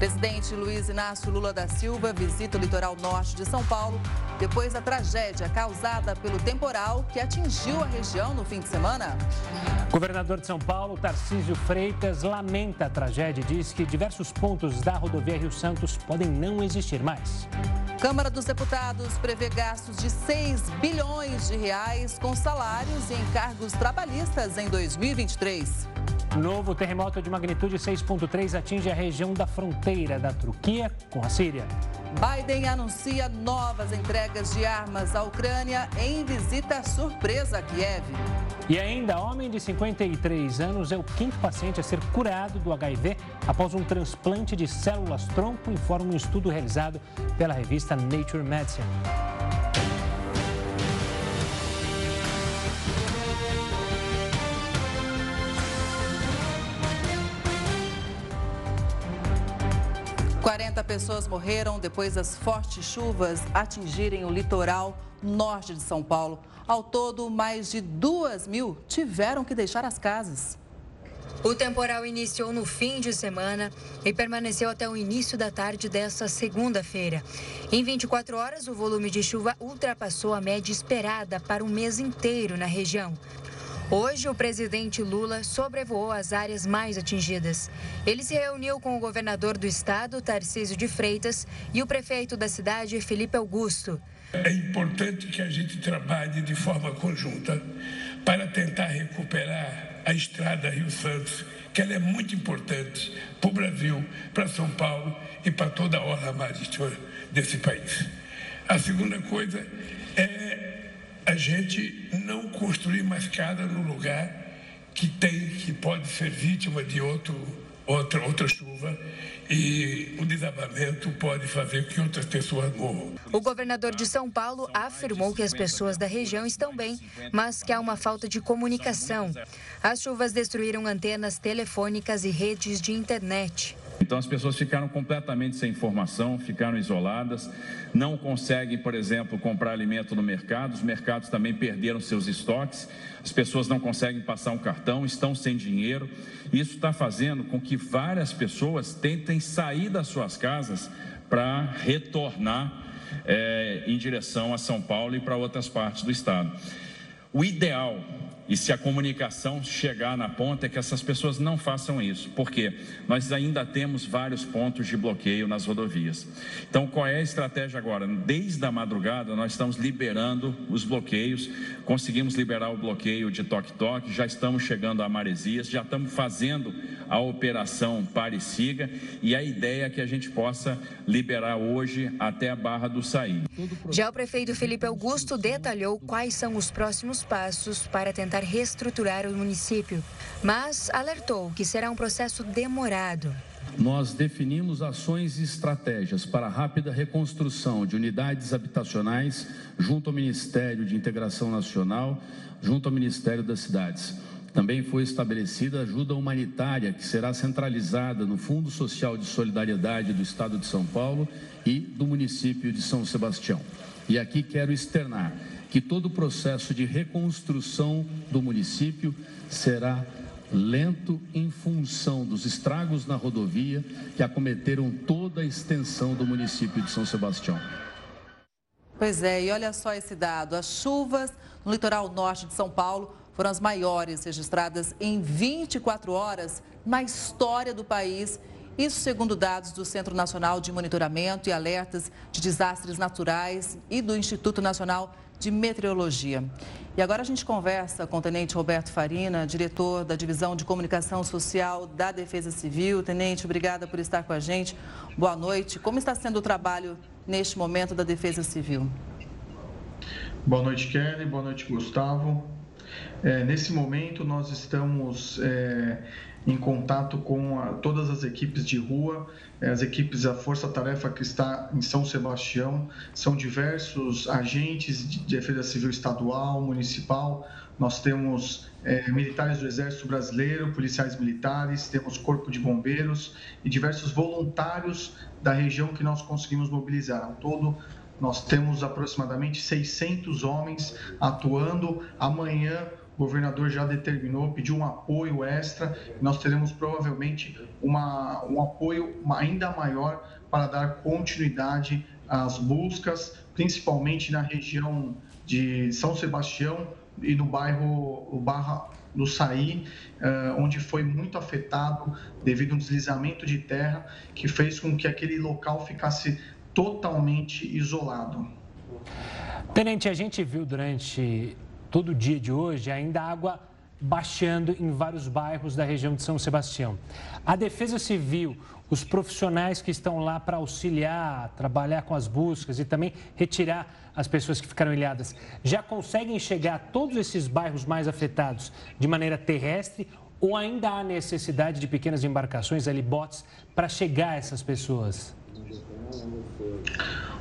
Presidente Luiz Inácio Lula da Silva visita o litoral norte de São Paulo depois da tragédia causada pelo temporal que atingiu a região no fim de semana. Governador de São Paulo, Tarcísio Freitas, lamenta a tragédia e diz que diversos pontos da rodovia Rio Santos podem não existir mais. Câmara dos Deputados prevê gastos de 6 bilhões de reais com salários e encargos trabalhistas em 2023. Novo terremoto de magnitude 6.3 atinge a região da fronteira da Turquia com a Síria. Biden anuncia novas entregas de armas à Ucrânia em visita surpresa a Kiev. E ainda, homem de 53 anos é o quinto paciente a ser curado do HIV após um transplante de células tronco, informa um estudo realizado pela revista Nature Medicine. 40 pessoas morreram depois das fortes chuvas atingirem o litoral norte de São Paulo. Ao todo, mais de duas mil tiveram que deixar as casas. O temporal iniciou no fim de semana e permaneceu até o início da tarde desta segunda-feira. Em 24 horas, o volume de chuva ultrapassou a média esperada para o mês inteiro na região. Hoje, o presidente Lula sobrevoou as áreas mais atingidas. Ele se reuniu com o governador do estado, Tarcísio de Freitas, e o prefeito da cidade, Felipe Augusto. É importante que a gente trabalhe de forma conjunta para tentar recuperar a estrada Rio Santos, que ela é muito importante para o Brasil, para São Paulo e para toda a orla marítima desse país. A segunda coisa é a gente não construir mais casa no lugar que tem, que pode ser vítima de outro, outra, outra chuva e o desabamento pode fazer que outras pessoas morram. O governador de São Paulo afirmou que as pessoas da região estão bem, mas que há uma falta de comunicação. As chuvas destruíram antenas telefônicas e redes de internet. Então as pessoas ficaram completamente sem informação, ficaram isoladas, não conseguem, por exemplo, comprar alimento no mercado, os mercados também perderam seus estoques, as pessoas não conseguem passar um cartão, estão sem dinheiro. Isso está fazendo com que várias pessoas tentem sair das suas casas para retornar é, em direção a São Paulo e para outras partes do estado. O ideal e se a comunicação chegar na ponta, é que essas pessoas não façam isso, porque nós ainda temos vários pontos de bloqueio nas rodovias. Então, qual é a estratégia agora? Desde a madrugada, nós estamos liberando os bloqueios, conseguimos liberar o bloqueio de toque-toque, já estamos chegando a Maresias, já estamos fazendo a operação Pare Siga, e a ideia é que a gente possa liberar hoje até a Barra do Saí. Já o prefeito Felipe Augusto detalhou quais são os próximos passos para tentar tentar reestruturar o município, mas alertou que será um processo demorado. Nós definimos ações e estratégias para a rápida reconstrução de unidades habitacionais junto ao Ministério de Integração Nacional, junto ao Ministério das Cidades. Também foi estabelecida ajuda humanitária que será centralizada no Fundo Social de Solidariedade do Estado de São Paulo e do município de São Sebastião. E aqui quero externar que todo o processo de reconstrução do município será lento em função dos estragos na rodovia que acometeram toda a extensão do município de São Sebastião. Pois é, e olha só esse dado: as chuvas no litoral norte de São Paulo foram as maiores registradas em 24 horas na história do país. Isso segundo dados do Centro Nacional de Monitoramento e Alertas de Desastres Naturais e do Instituto Nacional de Meteorologia. E agora a gente conversa com o Tenente Roberto Farina, diretor da Divisão de Comunicação Social da Defesa Civil. Tenente, obrigada por estar com a gente. Boa noite. Como está sendo o trabalho neste momento da Defesa Civil? Boa noite, Kelly. Boa noite, Gustavo. É, nesse momento, nós estamos é, em contato com a, todas as equipes de rua, é, as equipes da Força Tarefa que está em São Sebastião, são diversos agentes de defesa civil estadual, municipal, nós temos é, militares do Exército Brasileiro, policiais militares, temos Corpo de Bombeiros e diversos voluntários da região que nós conseguimos mobilizar. Ao todo, nós temos aproximadamente 600 homens atuando. Amanhã o governador já determinou, pediu um apoio extra. Nós teremos provavelmente uma, um apoio ainda maior para dar continuidade às buscas, principalmente na região de São Sebastião e no bairro o Barra do Saí, eh, onde foi muito afetado devido a um deslizamento de terra que fez com que aquele local ficasse totalmente isolado. Tenente, a gente viu durante todo o dia de hoje ainda água baixando em vários bairros da região de São Sebastião. A Defesa Civil, os profissionais que estão lá para auxiliar, trabalhar com as buscas e também retirar as pessoas que ficaram ilhadas, já conseguem chegar a todos esses bairros mais afetados de maneira terrestre ou ainda há necessidade de pequenas embarcações, ali botes, para chegar a essas pessoas?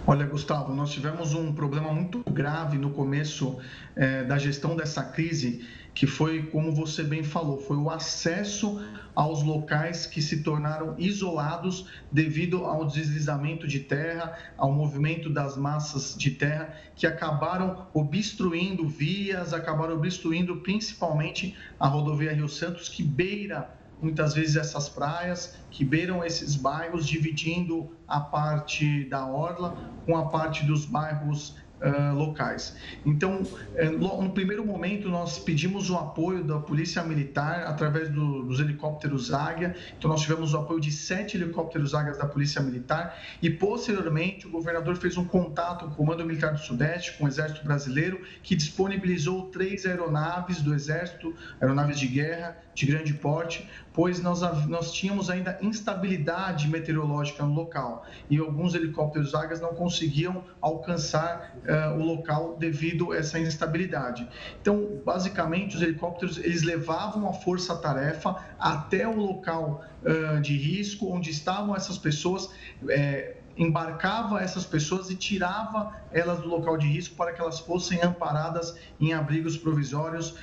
Olha, Gustavo, nós tivemos um problema muito grave no começo eh, da gestão dessa crise que foi, como você bem falou, foi o acesso aos locais que se tornaram isolados devido ao deslizamento de terra, ao movimento das massas de terra, que acabaram obstruindo vias, acabaram obstruindo principalmente a rodovia Rio Santos, que beira muitas vezes essas praias, que beiram esses bairros, dividindo a parte da orla com a parte dos bairros uh, locais. Então, uh, no primeiro momento, nós pedimos o apoio da Polícia Militar através do, dos helicópteros Águia. Então, nós tivemos o apoio de sete helicópteros Águias da Polícia Militar e, posteriormente, o governador fez um contato com o Comando Militar do Sudeste, com o Exército Brasileiro, que disponibilizou três aeronaves do Exército, aeronaves de guerra de grande porte, pois nós, nós tínhamos ainda instabilidade meteorológica no local e alguns helicópteros Águias não conseguiam alcançar uh, o local devido a essa instabilidade. Então, basicamente, os helicópteros eles levavam a força-tarefa até o local uh, de risco onde estavam essas pessoas. Eh, embarcava essas pessoas e tirava elas do local de risco para que elas fossem amparadas em abrigos provisórios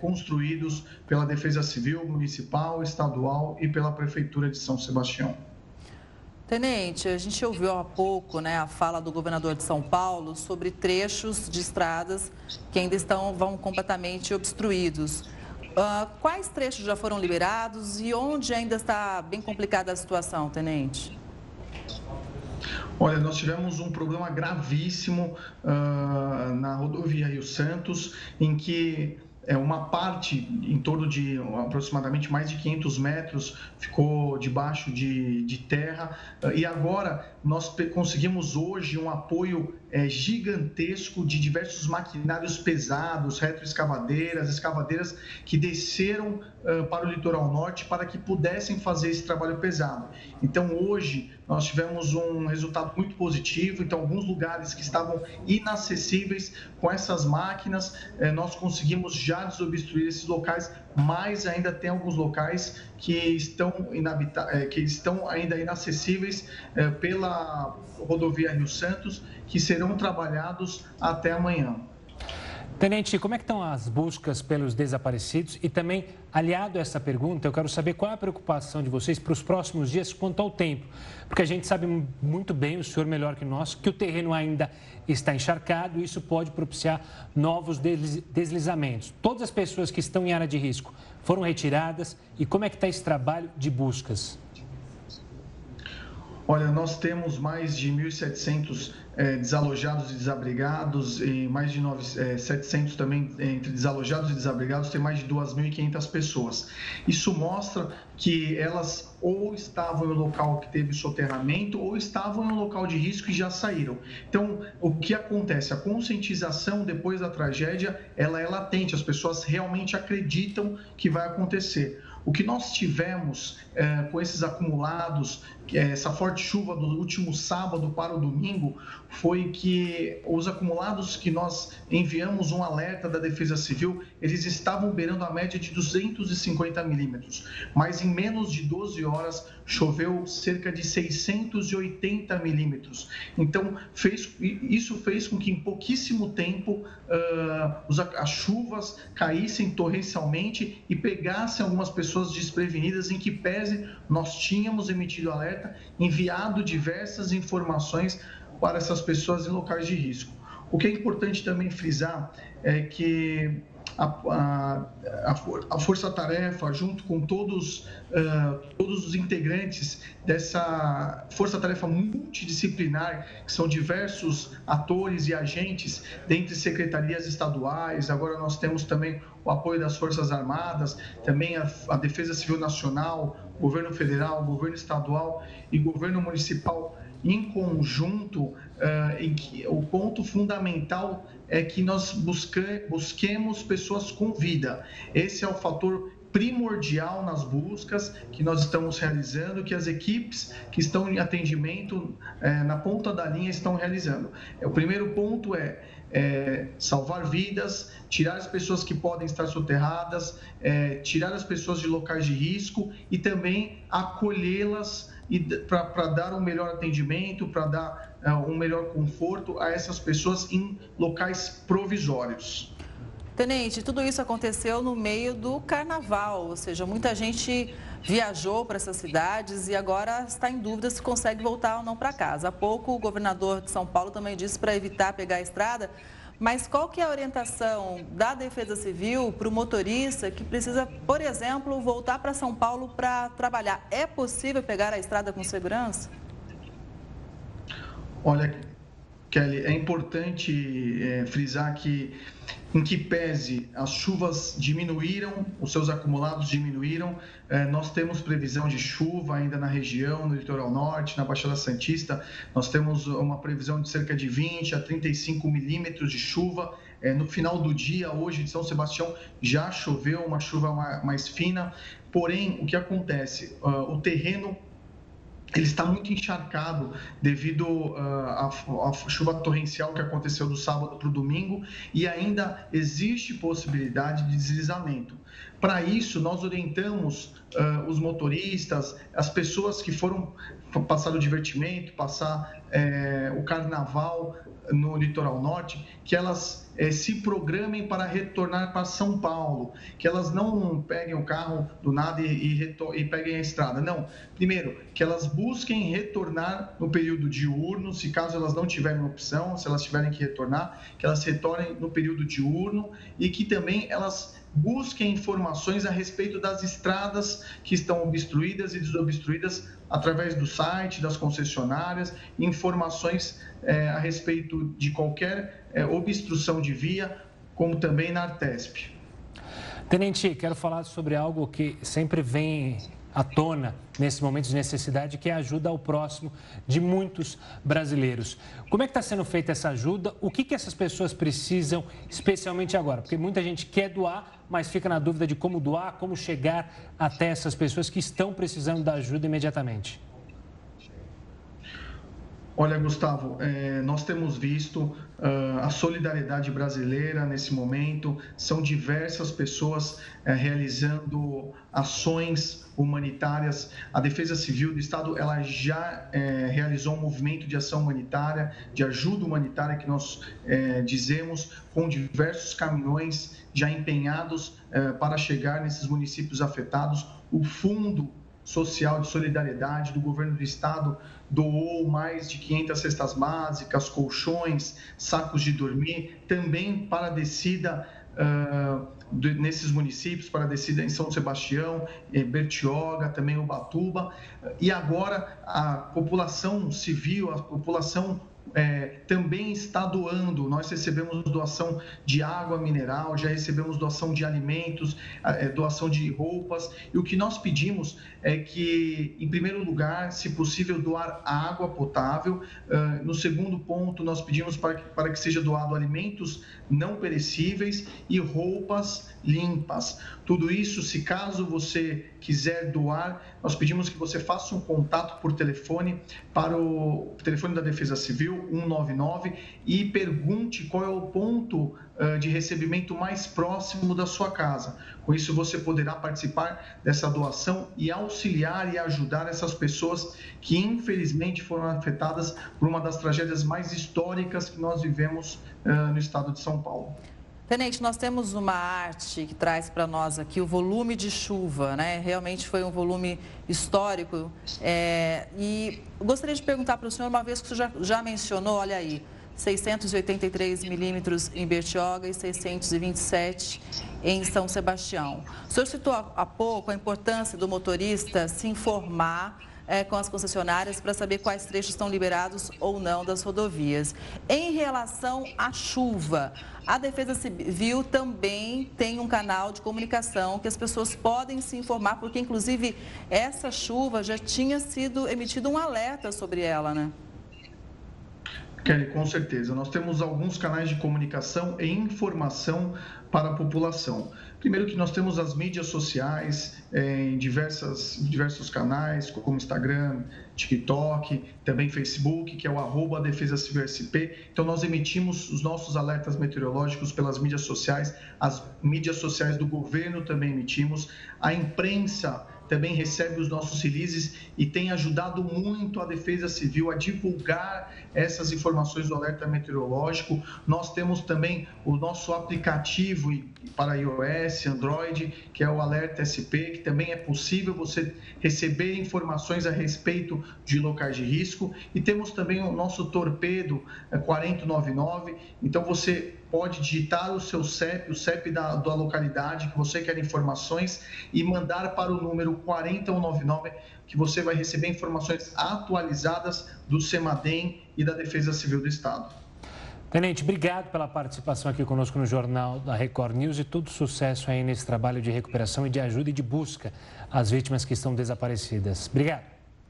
construídos pela Defesa Civil Municipal, Estadual e pela Prefeitura de São Sebastião. Tenente, a gente ouviu há pouco né, a fala do governador de São Paulo sobre trechos de estradas que ainda estão vão completamente obstruídos. Uh, quais trechos já foram liberados e onde ainda está bem complicada a situação, Tenente? Olha, nós tivemos um problema gravíssimo uh, na rodovia Rio Santos, em que é, uma parte, em torno de aproximadamente mais de 500 metros, ficou debaixo de, de terra. E agora nós conseguimos hoje um apoio é, gigantesco de diversos maquinários pesados, retroescavadeiras, escavadeiras que desceram uh, para o litoral norte para que pudessem fazer esse trabalho pesado. Então hoje nós tivemos um resultado muito positivo. Então, alguns lugares que estavam inacessíveis com essas máquinas, eh, nós conseguimos já desobstruir esses locais, mas ainda tem alguns locais que estão, eh, que estão ainda inacessíveis eh, pela rodovia Rio Santos, que serão trabalhados até amanhã. Tenente, como é que estão as buscas pelos desaparecidos? E também, aliado a essa pergunta, eu quero saber qual é a preocupação de vocês para os próximos dias quanto ao tempo. Porque a gente sabe muito bem, o senhor melhor que nós, que o terreno ainda está encharcado e isso pode propiciar novos deslizamentos. Todas as pessoas que estão em área de risco foram retiradas e como é que está esse trabalho de buscas? Olha, nós temos mais de 1.700 é, desalojados e desabrigados, e mais de 9, é, 700 também entre desalojados e desabrigados, tem mais de 2.500 pessoas. Isso mostra que elas ou estavam em um local que teve soterramento ou estavam em um local de risco e já saíram. Então, o que acontece? A conscientização depois da tragédia, ela é latente, as pessoas realmente acreditam que vai acontecer. O que nós tivemos é, com esses acumulados, é, essa forte chuva do último sábado para o domingo, foi que os acumulados que nós enviamos um alerta da Defesa Civil, eles estavam beirando a média de 250 milímetros, mas em menos de 12 horas choveu cerca de 680 milímetros. Então, fez, isso fez com que em pouquíssimo tempo uh, as chuvas caíssem torrencialmente e pegassem algumas pessoas desprevenidas, em que pese nós tínhamos emitido alerta, enviado diversas informações para essas pessoas em locais de risco. O que é importante também frisar é que a, a, a força-tarefa, junto com todos, uh, todos os integrantes dessa força-tarefa multidisciplinar, que são diversos atores e agentes, dentre secretarias estaduais, agora nós temos também o apoio das Forças Armadas, também a, a Defesa Civil Nacional, governo federal, governo estadual e governo municipal em conjunto, uh, em que o ponto fundamental é que nós busque, busquemos pessoas com vida. Esse é o fator primordial nas buscas que nós estamos realizando, que as equipes que estão em atendimento é, na ponta da linha estão realizando. O primeiro ponto é, é salvar vidas, tirar as pessoas que podem estar soterradas, é, tirar as pessoas de locais de risco e também acolhê-las para dar um melhor atendimento, para dar uh, um melhor conforto a essas pessoas em locais provisórios. Tenente, tudo isso aconteceu no meio do carnaval, ou seja, muita gente viajou para essas cidades e agora está em dúvida se consegue voltar ou não para casa. Há pouco o governador de São Paulo também disse para evitar pegar a estrada, mas qual que é a orientação da Defesa Civil para o motorista que precisa, por exemplo, voltar para São Paulo para trabalhar? É possível pegar a estrada com segurança? Olha, Kelly, é importante é, frisar que, em que pese as chuvas diminuíram, os seus acumulados diminuíram, é, nós temos previsão de chuva ainda na região, no litoral norte, na Baixada Santista, nós temos uma previsão de cerca de 20 a 35 milímetros de chuva. É, no final do dia, hoje, de São Sebastião, já choveu uma chuva mais fina, porém, o que acontece? Uh, o terreno ele está muito encharcado devido uh, à, à, chuva torrencial que aconteceu do sábado para o domingo e ainda existe possibilidade de deslizamento. Para isso, nós orientamos uh, os motoristas, as pessoas que foram passar o divertimento, passar é, o carnaval no litoral norte, que elas é, se programem para retornar para São Paulo, que elas não peguem o carro do nada e, e, e, peguem a estrada. Não. Primeiro, que elas busquem retornar no período diurno, se caso elas não tiverem opção, se elas tiverem que retornar, que elas retornem no período diurno e que também elas busquem informações a respeito das estradas que estão obstruídas e desobstruídas através do site, das concessionárias, informações é, a respeito de qualquer é, obstrução de via, como também na Artesp. Tenente, quero falar sobre algo que sempre vem à tona nesse momento de necessidade, que é a ajuda ao próximo de muitos brasileiros. Como é que está sendo feita essa ajuda? O que, que essas pessoas precisam, especialmente agora? Porque muita gente quer doar, mas fica na dúvida de como doar, como chegar até essas pessoas que estão precisando da ajuda imediatamente. Olha, Gustavo, é, nós temos visto uh, a solidariedade brasileira nesse momento. São diversas pessoas é, realizando ações humanitárias. A Defesa Civil do Estado ela já é, realizou um movimento de ação humanitária, de ajuda humanitária que nós dizemos, com diversos caminhões já empenhados para chegar nesses municípios afetados. O fundo social de solidariedade do governo do estado doou mais de 500 cestas básicas, colchões, sacos de dormir, também para a descida uh, de, nesses municípios, para a descida em São Sebastião, em Bertioga, também Ubatuba. E agora a população civil, a população é, também está doando. Nós recebemos doação de água mineral, já recebemos doação de alimentos, é, doação de roupas. E o que nós pedimos é que, em primeiro lugar, se possível, doar água potável. Uh, no segundo ponto, nós pedimos para que, para que seja doado alimentos não perecíveis e roupas limpas. Tudo isso, se caso você quiser doar, nós pedimos que você faça um contato por telefone para o telefone da Defesa Civil 199 e pergunte qual é o ponto de recebimento mais próximo da sua casa. Com isso, você poderá participar dessa doação e auxiliar e ajudar essas pessoas que, infelizmente, foram afetadas por uma das tragédias mais históricas que nós vivemos no estado de São Paulo. Tenente, nós temos uma arte que traz para nós aqui o volume de chuva, né? Realmente foi um volume histórico. É... E gostaria de perguntar para o senhor, uma vez que o senhor já, já mencionou, olha aí, 683 milímetros em Bertioga e 627 em São Sebastião. O senhor citou há pouco a importância do motorista se informar é, com as concessionárias para saber quais trechos estão liberados ou não das rodovias. Em relação à chuva, a Defesa Civil também tem um canal de comunicação que as pessoas podem se informar, porque inclusive essa chuva já tinha sido emitido um alerta sobre ela, né? Kelly, com certeza. Nós temos alguns canais de comunicação e informação para a população. Primeiro que nós temos as mídias sociais é, em diversas, diversos canais, como Instagram, TikTok, também Facebook, que é o arroba Defesa Civil SP. Então nós emitimos os nossos alertas meteorológicos pelas mídias sociais, as mídias sociais do governo também emitimos, a imprensa também recebe os nossos releases e tem ajudado muito a Defesa Civil a divulgar essas informações do alerta meteorológico. Nós temos também o nosso aplicativo para iOS, Android, que é o Alerta SP, que também é possível você receber informações a respeito de locais de risco. E temos também o nosso torpedo 4099, é, então você pode digitar o seu CEP, o CEP da, da localidade que você quer informações e mandar para o número 4099 que você vai receber informações atualizadas do CEMADEM e da Defesa Civil do Estado. Tenente, obrigado pela participação aqui conosco no Jornal da Record News e todo sucesso aí nesse trabalho de recuperação e de ajuda e de busca às vítimas que estão desaparecidas. Obrigado.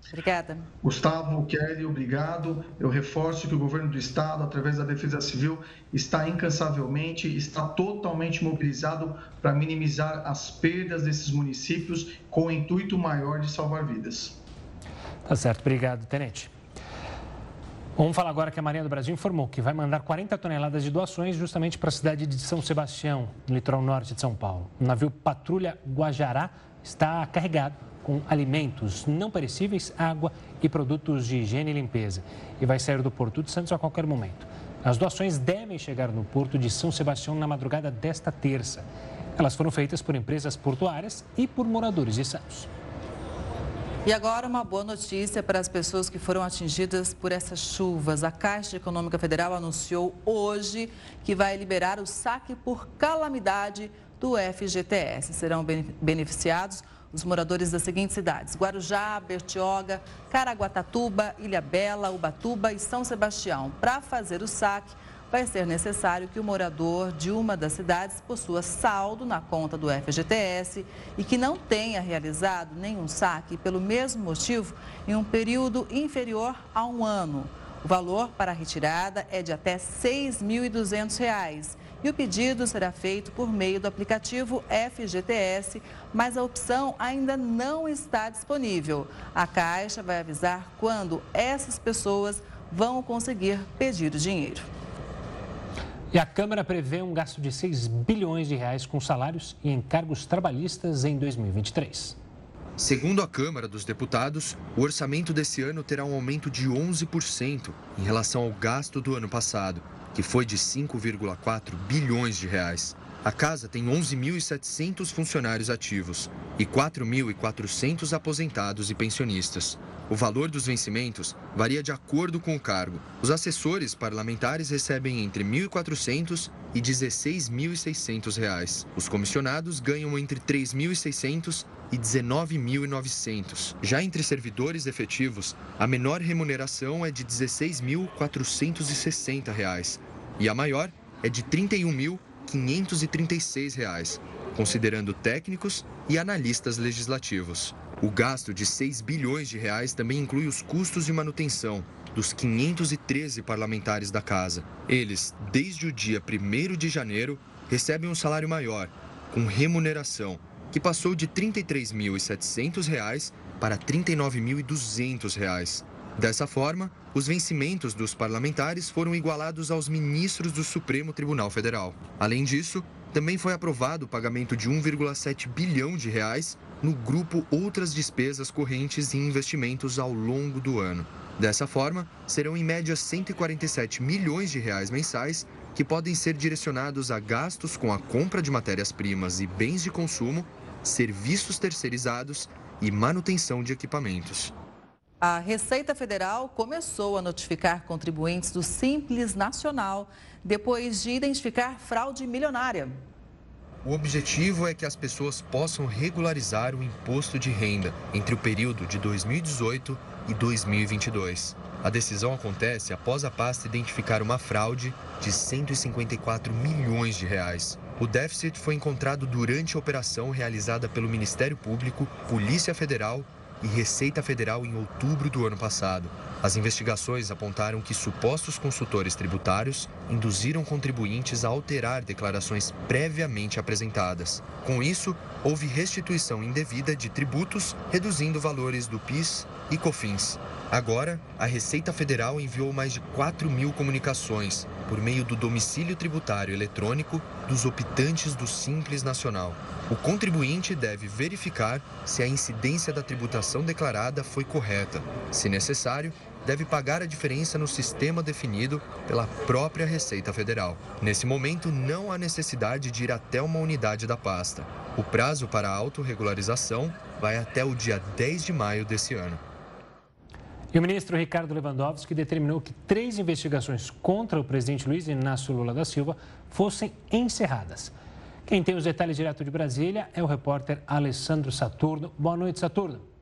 Obrigada. Gustavo, Kelly, obrigado. Eu reforço que o governo do estado, através da Defesa Civil, está incansavelmente, está totalmente mobilizado para minimizar as perdas desses municípios com o intuito maior de salvar vidas. Tá certo, obrigado, tenente. Vamos falar agora que a Marinha do Brasil informou que vai mandar 40 toneladas de doações justamente para a cidade de São Sebastião, no litoral norte de São Paulo. O navio Patrulha Guajará está carregado com alimentos não perecíveis, água e produtos de higiene e limpeza. E vai sair do Porto de Santos a qualquer momento. As doações devem chegar no Porto de São Sebastião na madrugada desta terça. Elas foram feitas por empresas portuárias e por moradores de Santos. E agora uma boa notícia para as pessoas que foram atingidas por essas chuvas. A Caixa Econômica Federal anunciou hoje que vai liberar o saque por calamidade do FGTS. Serão beneficiados os moradores das seguintes cidades: Guarujá, Bertioga, Caraguatatuba, Ilha Bela, Ubatuba e São Sebastião. Para fazer o saque, vai ser necessário que o morador de uma das cidades possua saldo na conta do FGTS e que não tenha realizado nenhum saque pelo mesmo motivo em um período inferior a um ano. O valor para a retirada é de até R$ 6.200 e o pedido será feito por meio do aplicativo FGTS, mas a opção ainda não está disponível. A Caixa vai avisar quando essas pessoas vão conseguir pedir o dinheiro. E a Câmara prevê um gasto de 6 bilhões de reais com salários e encargos trabalhistas em 2023. Segundo a Câmara dos Deputados, o orçamento desse ano terá um aumento de 11% em relação ao gasto do ano passado que foi de 5,4 bilhões de reais. A casa tem 11.700 funcionários ativos e 4.400 aposentados e pensionistas. O valor dos vencimentos varia de acordo com o cargo. Os assessores parlamentares recebem entre R$ 1.400 e R$ 16.600. Os comissionados ganham entre R$ 3.600 e R$ 19.900. Já entre servidores efetivos, a menor remuneração é de R$ 16.460 e a maior é de R$ 31.536, considerando técnicos e analistas legislativos. O gasto de 6 bilhões de reais também inclui os custos de manutenção dos 513 parlamentares da casa. Eles, desde o dia 1 de janeiro, recebem um salário maior, com remuneração, que passou de R$ 33.700 para R$ 39.200. Dessa forma, os vencimentos dos parlamentares foram igualados aos ministros do Supremo Tribunal Federal. Além disso, também foi aprovado o pagamento de 1,7 bilhão de reais no grupo Outras Despesas Correntes e Investimentos ao longo do ano. Dessa forma, serão em média 147 milhões de reais mensais que podem ser direcionados a gastos com a compra de matérias-primas e bens de consumo, serviços terceirizados e manutenção de equipamentos. A Receita Federal começou a notificar contribuintes do Simples Nacional depois de identificar fraude milionária. O objetivo é que as pessoas possam regularizar o imposto de renda entre o período de 2018 e 2022. A decisão acontece após a pasta identificar uma fraude de 154 milhões de reais. O déficit foi encontrado durante a operação realizada pelo Ministério Público, Polícia Federal e Receita Federal em outubro do ano passado. As investigações apontaram que supostos consultores tributários induziram contribuintes a alterar declarações previamente apresentadas. Com isso, houve restituição indevida de tributos, reduzindo valores do PIS e COFINS. Agora, a Receita Federal enviou mais de 4 mil comunicações por meio do domicílio tributário eletrônico dos optantes do Simples Nacional. O contribuinte deve verificar se a incidência da tributação declarada foi correta. Se necessário, deve pagar a diferença no sistema definido pela própria Receita Federal. Nesse momento, não há necessidade de ir até uma unidade da pasta. O prazo para a autorregularização vai até o dia 10 de maio desse ano. E o ministro Ricardo Lewandowski determinou que três investigações contra o presidente Luiz Inácio Lula da Silva fossem encerradas. Quem tem os detalhes direto de Brasília é o repórter Alessandro Saturno. Boa noite, Saturno.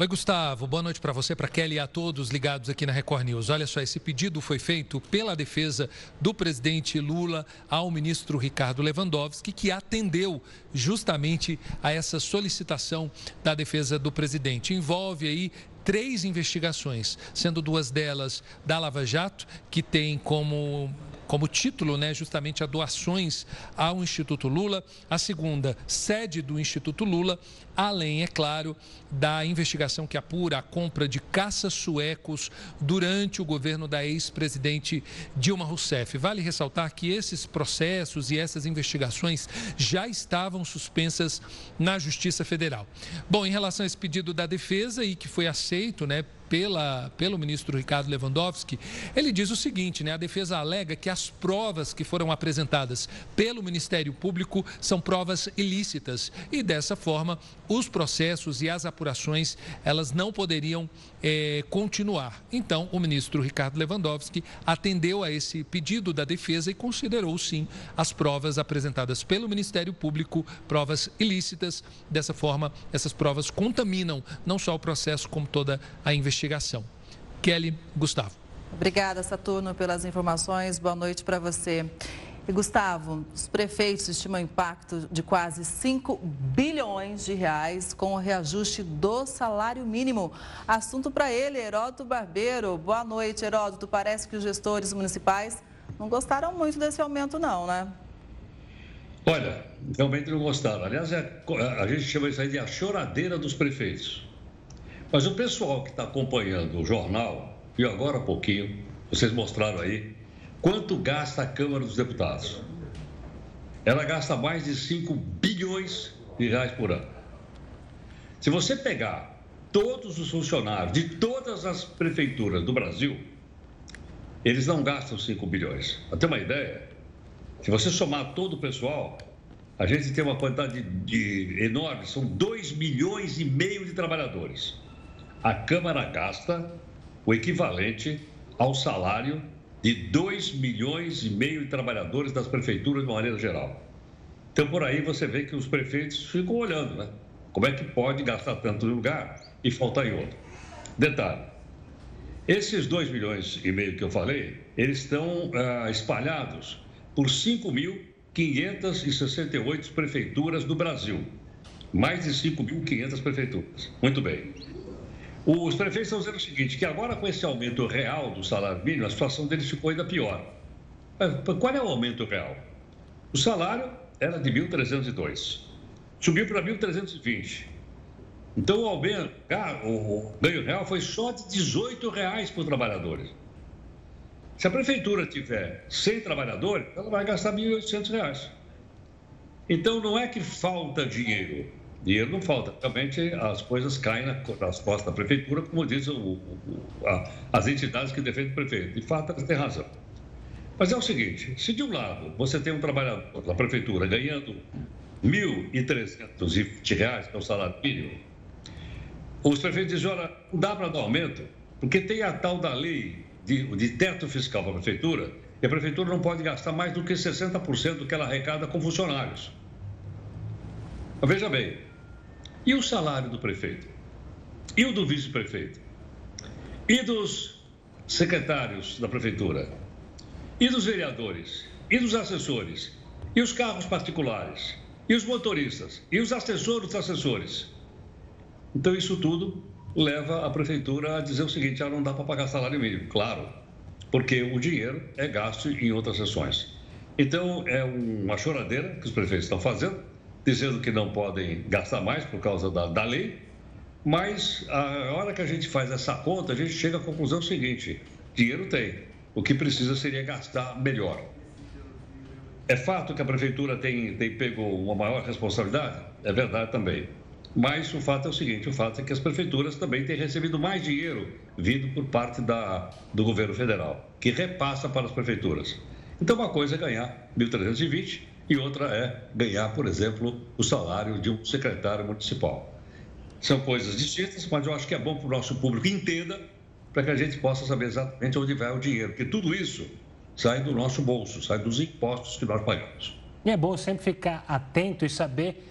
Oi, Gustavo. Boa noite para você, para Kelly e a todos ligados aqui na Record News. Olha só, esse pedido foi feito pela defesa do presidente Lula ao ministro Ricardo Lewandowski, que atendeu justamente a essa solicitação da defesa do presidente. Envolve aí três investigações, sendo duas delas da Lava Jato, que tem como como título, né, justamente a doações ao Instituto Lula. A segunda, sede do Instituto Lula, além, é claro, da investigação que apura a compra de caças suecos durante o governo da ex-presidente Dilma Rousseff. Vale ressaltar que esses processos e essas investigações já estavam suspensas na Justiça Federal. Bom, em relação a esse pedido da defesa e que foi aceito, né, pela, pelo ministro Ricardo Lewandowski, ele diz o seguinte, né? A defesa alega que as provas que foram apresentadas pelo Ministério Público são provas ilícitas e dessa forma os processos e as apurações elas não poderiam é, continuar. Então, o ministro Ricardo Lewandowski atendeu a esse pedido da defesa e considerou sim as provas apresentadas pelo Ministério Público provas ilícitas. Dessa forma, essas provas contaminam não só o processo como toda a investigação. Kelly Gustavo. Obrigada, Saturno, pelas informações. Boa noite para você. E Gustavo, os prefeitos estimam impacto de quase 5 bilhões de reais com o reajuste do salário mínimo. Assunto para ele, Heródoto Barbeiro. Boa noite, Heródoto. Parece que os gestores municipais não gostaram muito desse aumento, não, né? Olha, realmente não gostaram. Aliás, é, a gente chama isso aí de a choradeira dos prefeitos. Mas o pessoal que está acompanhando o jornal, e agora há pouquinho, vocês mostraram aí, quanto gasta a Câmara dos Deputados. Ela gasta mais de 5 bilhões de reais por ano. Se você pegar todos os funcionários de todas as prefeituras do Brasil, eles não gastam 5 bilhões. Para ter uma ideia, se você somar todo o pessoal, a gente tem uma quantidade de, de enorme, são 2 milhões e meio de trabalhadores a Câmara gasta o equivalente ao salário de 2 milhões e meio de trabalhadores das prefeituras de maneira geral. Então, por aí você vê que os prefeitos ficam olhando, né? Como é que pode gastar tanto em um lugar e faltar em outro? Detalhe: esses 2 milhões e meio que eu falei, eles estão ah, espalhados por 5.568 prefeituras do Brasil. Mais de 5.500 prefeituras. Muito bem. Os prefeitos estão dizendo o seguinte, que agora com esse aumento real do salário mínimo, a situação deles ficou ainda pior. Qual é o aumento real? O salário era de 1.302, subiu para 1.320. Então o aumento, o ganho real foi só de 18 reais para os trabalhadores. Se a prefeitura tiver 100 trabalhadores, ela vai gastar 1.800 reais. Então não é que falta dinheiro, Dinheiro não falta. Realmente as coisas caem nas costas da prefeitura, como dizem as entidades que defendem o prefeito. De fato, elas têm razão. Mas é o seguinte: se de um lado você tem um trabalhador da prefeitura ganhando R$ 1.320, que é o salário mínimo, os prefeitos dizem, olha, não dá para dar aumento, porque tem a tal da lei de, de teto fiscal para a prefeitura, e a prefeitura não pode gastar mais do que 60% do que ela arrecada com funcionários. Mas veja bem, e o salário do prefeito? E o do vice-prefeito? E dos secretários da prefeitura? E dos vereadores? E dos assessores? E os carros particulares? E os motoristas? E os assessores dos assessores? Então, isso tudo leva a prefeitura a dizer o seguinte: ah, não dá para pagar salário mínimo. Claro, porque o dinheiro é gasto em outras sessões. Então, é uma choradeira que os prefeitos estão fazendo, dizendo que não podem gastar mais por causa da, da lei, mas a hora que a gente faz essa conta, a gente chega à conclusão seguinte: dinheiro tem, o que precisa seria gastar melhor. É fato que a prefeitura tem, tem pego uma maior responsabilidade? É verdade também. Mas o fato é o seguinte: o fato é que as prefeituras também têm recebido mais dinheiro vindo por parte da, do governo federal, que repassa para as prefeituras. Então, uma coisa é ganhar 1.320 e outra é ganhar, por exemplo, o salário de um secretário municipal. São coisas distintas, mas eu acho que é bom para o nosso público entenda, para que a gente possa saber exatamente onde vai o dinheiro, porque tudo isso sai do nosso bolso, sai dos impostos que nós pagamos. E é bom sempre ficar atento e saber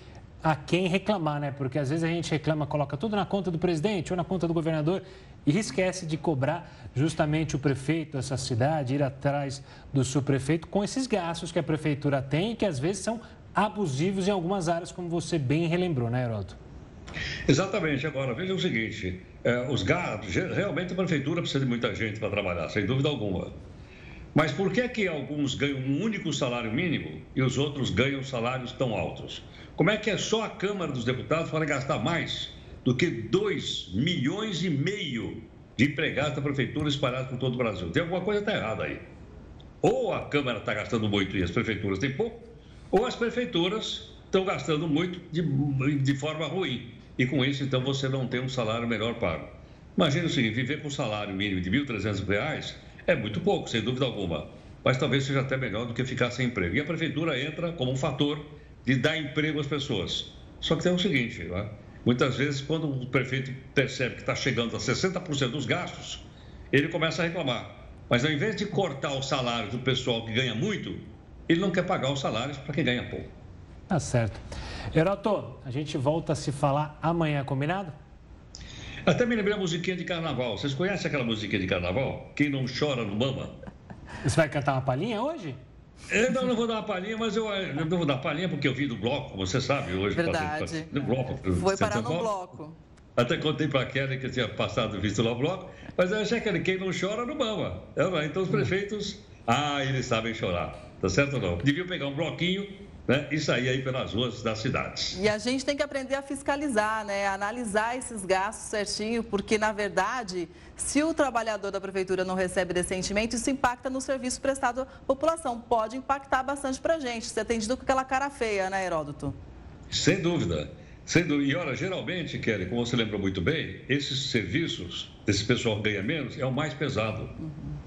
a quem reclamar, né? Porque às vezes a gente reclama, coloca tudo na conta do presidente ou na conta do governador e esquece de cobrar justamente o prefeito dessa cidade, ir atrás do subprefeito com esses gastos que a prefeitura tem e que às vezes são abusivos em algumas áreas, como você bem relembrou, né, Heroto? Exatamente. Agora, veja o seguinte: é, os gastos, realmente a prefeitura precisa de muita gente para trabalhar, sem dúvida alguma. Mas por que, que alguns ganham um único salário mínimo e os outros ganham salários tão altos? Como é que é só a Câmara dos Deputados para gastar mais do que 2 milhões e meio de empregados da prefeitura espalhados por todo o Brasil? Tem alguma coisa que está errada aí. Ou a Câmara está gastando muito e as prefeituras têm pouco, ou as prefeituras estão gastando muito de, de forma ruim. E com isso, então, você não tem um salário melhor pago. Imagina o seguinte, viver com um salário mínimo de R$ 1.300 é muito pouco, sem dúvida alguma. Mas talvez seja até melhor do que ficar sem emprego. E a prefeitura entra como um fator de dar emprego às pessoas. Só que tem o seguinte, né? Muitas vezes quando o prefeito percebe que está chegando a 60% dos gastos, ele começa a reclamar. Mas ao invés de cortar o salário do pessoal que ganha muito, ele não quer pagar os salários para quem ganha pouco. Tá certo. Heroto, a gente volta a se falar amanhã, combinado? Até me lembrei a musiquinha de carnaval. Vocês conhecem aquela musiquinha de carnaval? Quem não chora no mama? Você vai cantar uma palhinha hoje? Eu não, não vou dar uma palhinha, mas eu, eu não vou dar palhinha porque eu vim do bloco, você sabe, hoje. Verdade. Passei, no bloco, Foi parar no bloco. Até contei para a Kelly que eu tinha passado visto lá o bloco, mas eu achei que quem não chora não mama. É, então os prefeitos, ah, eles sabem chorar, tá certo ou não? Deviam pegar um bloquinho né, e sair aí pelas ruas das cidades. E a gente tem que aprender a fiscalizar, né, a analisar esses gastos certinho, porque na verdade, se o trabalhador da prefeitura não recebe decentemente, isso impacta no serviço prestado à população. Pode impactar bastante para a gente, ser atendido com aquela cara feia, né, Heródoto? Sem dúvida. E olha, geralmente, Kelly, como você lembrou muito bem, esses serviços, esse pessoal que ganha menos, é o mais pesado. Uhum.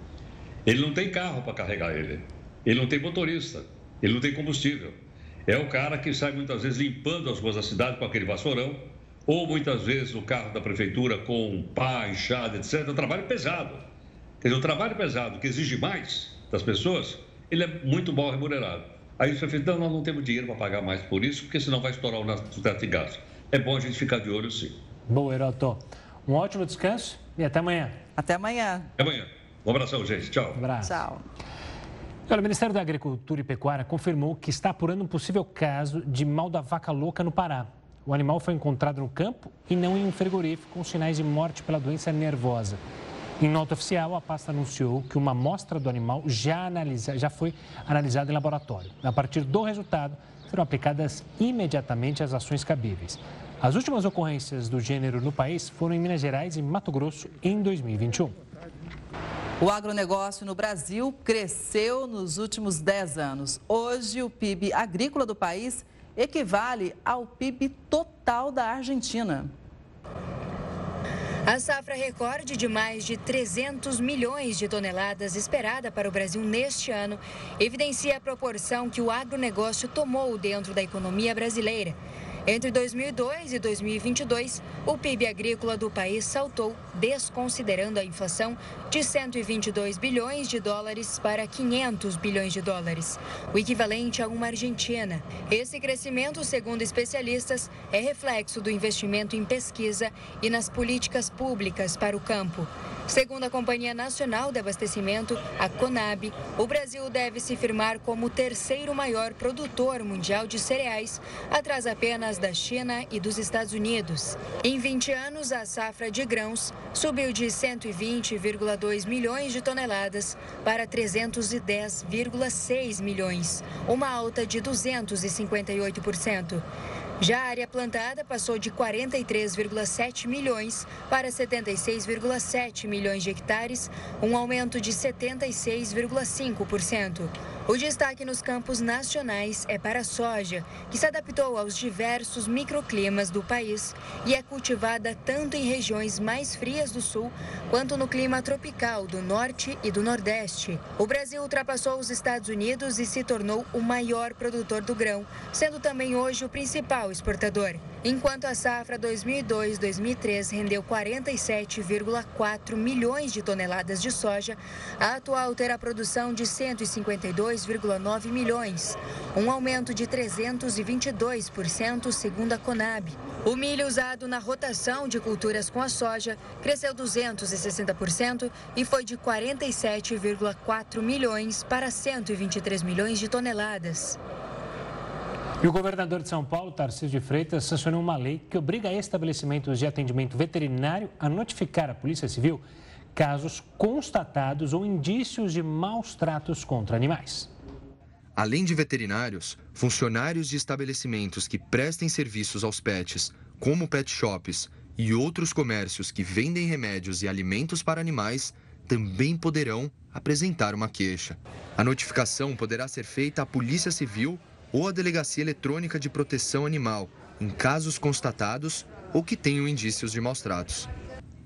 Ele não tem carro para carregar ele. Ele não tem motorista. Ele não tem combustível. É o cara que sai muitas vezes limpando as ruas da cidade com aquele vassourão, ou muitas vezes o carro da prefeitura com pá, enxada, etc. É um trabalho pesado. Quer dizer, o trabalho pesado que exige mais das pessoas, ele é muito mal remunerado. Aí o prefeito, não, nós não temos dinheiro para pagar mais por isso, porque senão vai estourar o nosso teto de gasto. É bom a gente ficar de olho, sim. Bom, Heroto. Um ótimo descanso e até amanhã. Até amanhã. Até amanhã. Um abração, gente. Tchau. Um abraço. Tchau. Olha, o Ministério da Agricultura e Pecuária confirmou que está apurando um possível caso de mal da vaca louca no Pará. O animal foi encontrado no campo e não em um frigorífico com sinais de morte pela doença nervosa. Em nota oficial, a pasta anunciou que uma amostra do animal já, analisa, já foi analisada em laboratório. A partir do resultado, serão aplicadas imediatamente as ações cabíveis. As últimas ocorrências do gênero no país foram em Minas Gerais e Mato Grosso em 2021. O agronegócio no Brasil cresceu nos últimos 10 anos. Hoje, o PIB agrícola do país equivale ao PIB total da Argentina. A safra recorde de mais de 300 milhões de toneladas esperada para o Brasil neste ano evidencia a proporção que o agronegócio tomou dentro da economia brasileira. Entre 2002 e 2022, o PIB agrícola do país saltou, desconsiderando a inflação, de 122 bilhões de dólares para 500 bilhões de dólares, o equivalente a uma Argentina. Esse crescimento, segundo especialistas, é reflexo do investimento em pesquisa e nas políticas públicas para o campo. Segundo a Companhia Nacional de Abastecimento, a CONAB, o Brasil deve se firmar como o terceiro maior produtor mundial de cereais, atrás apenas da China e dos Estados Unidos. Em 20 anos, a safra de grãos subiu de 120,2 milhões de toneladas para 310,6 milhões, uma alta de 258%. Já a área plantada passou de 43,7 milhões para 76,7 milhões de hectares, um aumento de 76,5%. O destaque nos campos nacionais é para a soja, que se adaptou aos diversos microclimas do país e é cultivada tanto em regiões mais frias do sul quanto no clima tropical do norte e do nordeste. O Brasil ultrapassou os Estados Unidos e se tornou o maior produtor do grão, sendo também hoje o principal exportador. Enquanto a safra 2002-2003 rendeu 47,4 milhões de toneladas de soja, a atual terá produção de 152,9 milhões, um aumento de 322% segundo a Conab. O milho usado na rotação de culturas com a soja cresceu 260% e foi de 47,4 milhões para 123 milhões de toneladas. E o governador de São Paulo, Tarcísio de Freitas, sancionou uma lei que obriga estabelecimentos de atendimento veterinário a notificar a Polícia Civil casos constatados ou indícios de maus tratos contra animais. Além de veterinários, funcionários de estabelecimentos que prestem serviços aos pets, como pet shops e outros comércios que vendem remédios e alimentos para animais, também poderão apresentar uma queixa. A notificação poderá ser feita à Polícia Civil ou a Delegacia Eletrônica de Proteção Animal, em casos constatados ou que tenham indícios de maus tratos.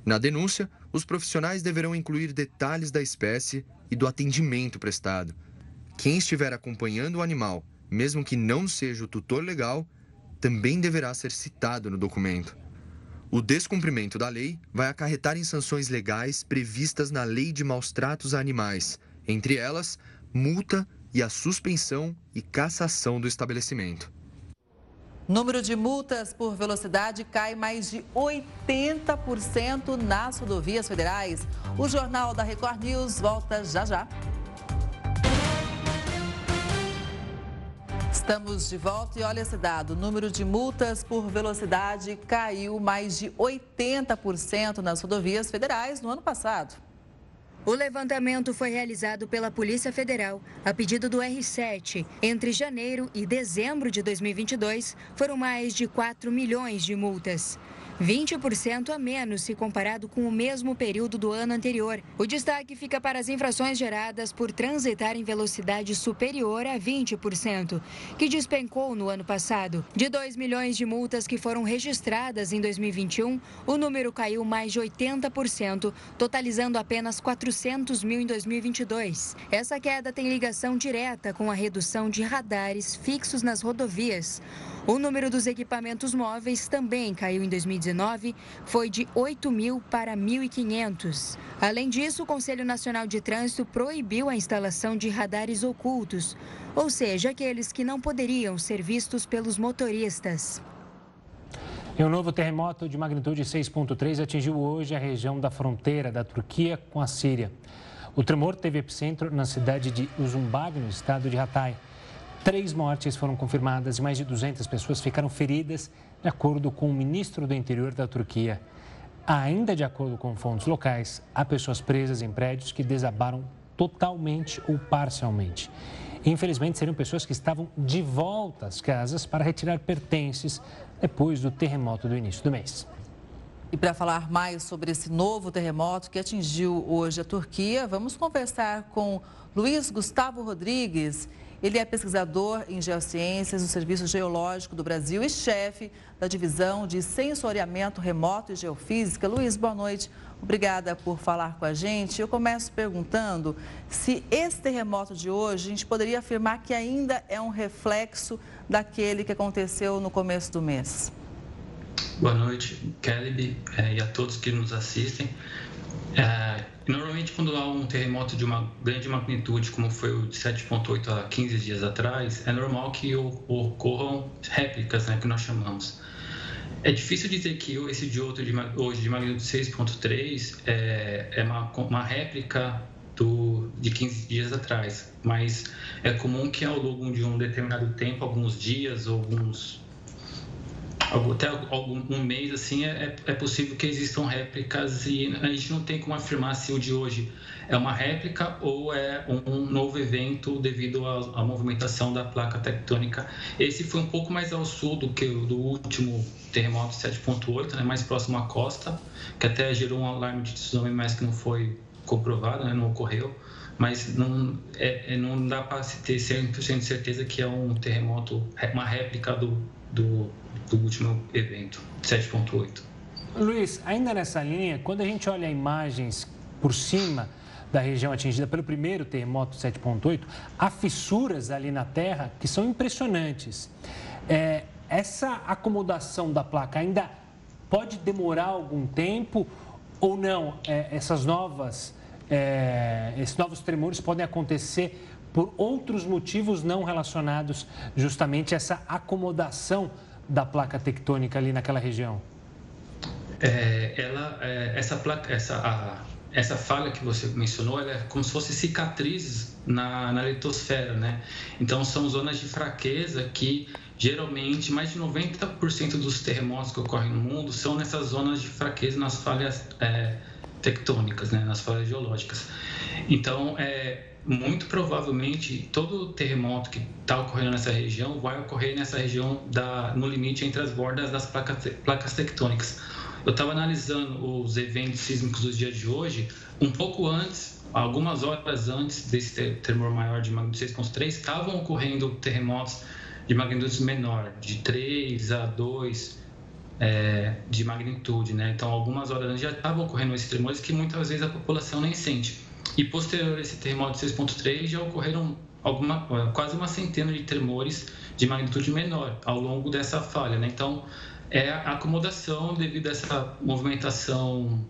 Na denúncia, os profissionais deverão incluir detalhes da espécie e do atendimento prestado. Quem estiver acompanhando o animal, mesmo que não seja o tutor legal, também deverá ser citado no documento. O descumprimento da lei vai acarretar em sanções legais previstas na Lei de Maus Tratos a Animais, entre elas, multa e a suspensão e cassação do estabelecimento. Número de multas por velocidade cai mais de 80% nas rodovias federais. O Jornal da Record News volta já já. Estamos de volta e olha esse dado: o número de multas por velocidade caiu mais de 80% nas rodovias federais no ano passado. O levantamento foi realizado pela Polícia Federal a pedido do R7. Entre janeiro e dezembro de 2022, foram mais de 4 milhões de multas. 20% a menos se comparado com o mesmo período do ano anterior. O destaque fica para as infrações geradas por transitar em velocidade superior a 20%, que despencou no ano passado. De 2 milhões de multas que foram registradas em 2021, o número caiu mais de 80%, totalizando apenas 400 mil em 2022. Essa queda tem ligação direta com a redução de radares fixos nas rodovias. O número dos equipamentos móveis também caiu em 2019, foi de 8 mil para 1.500. Além disso, o Conselho Nacional de Trânsito proibiu a instalação de radares ocultos, ou seja, aqueles que não poderiam ser vistos pelos motoristas. E um novo terremoto de magnitude 6.3 atingiu hoje a região da fronteira da Turquia com a Síria. O tremor teve epicentro na cidade de Uzumbag, no estado de Hatay. Três mortes foram confirmadas e mais de 200 pessoas ficaram feridas, de acordo com o ministro do Interior da Turquia. Ainda de acordo com fontes locais, há pessoas presas em prédios que desabaram totalmente ou parcialmente. Infelizmente, seriam pessoas que estavam de volta às casas para retirar pertences depois do terremoto do início do mês. E para falar mais sobre esse novo terremoto que atingiu hoje a Turquia, vamos conversar com Luiz Gustavo Rodrigues. Ele é pesquisador em geociências do Serviço Geológico do Brasil e chefe da divisão de sensoriamento remoto e geofísica. Luiz, boa noite. Obrigada por falar com a gente. Eu começo perguntando se esse terremoto de hoje a gente poderia afirmar que ainda é um reflexo daquele que aconteceu no começo do mês. Boa noite, Kelly, eh, e a todos que nos assistem. É, normalmente, quando há um terremoto de uma grande magnitude, como foi o de 7,8 há 15 dias atrás, é normal que ocorram réplicas, né, que nós chamamos. É difícil dizer que esse de outro de, hoje de magnitude 6,3 é, é uma, uma réplica do, de 15 dias atrás, mas é comum que ao longo de um determinado tempo, alguns dias, alguns até algum um mês assim é, é, é possível que existam réplicas e a gente não tem como afirmar se o de hoje é uma réplica ou é um novo evento devido à, movimentação da placa tectônica. Esse foi um pouco mais ao sul do que do último terremoto 7.8, né, mais próximo à costa, que até gerou um alarme de tsunami, mas que não foi comprovado, né, não ocorreu. Mas não, é, é não dá para ter 100% de certeza que é um terremoto, uma réplica do, do do último evento, 7.8. Luiz, ainda nessa linha, quando a gente olha imagens por cima da região atingida pelo primeiro terremoto 7.8, há fissuras ali na Terra que são impressionantes. É, essa acomodação da placa ainda pode demorar algum tempo ou não? É, essas novas, é, esses novos tremores podem acontecer por outros motivos não relacionados justamente a essa acomodação da placa tectônica ali naquela região? É, ela, é, essa placa, essa, a, essa falha que você mencionou, ela é como se fosse cicatrizes na, na litosfera, né? Então são zonas de fraqueza que geralmente mais de 90% dos terremotos que ocorrem no mundo são nessas zonas de fraqueza nas falhas é, tectônicas, né? Nas falhas geológicas. Então, é, muito provavelmente todo terremoto que está ocorrendo nessa região vai ocorrer nessa região da, no limite entre as bordas das placas, placas tectônicas. Eu estava analisando os eventos sísmicos do dia de hoje, um pouco antes, algumas horas antes desse tremor maior de magnitude 6.3, estavam ocorrendo terremotos de magnitude menor, de 3 a 2 é, de magnitude, né? Então, algumas horas antes já estavam ocorrendo esses tremores que muitas vezes a população nem sente. E posterior a esse terremoto de 6.3 já ocorreram alguma, quase uma centena de tremores de magnitude menor ao longo dessa falha. Né? Então, é a acomodação devido a essa movimentação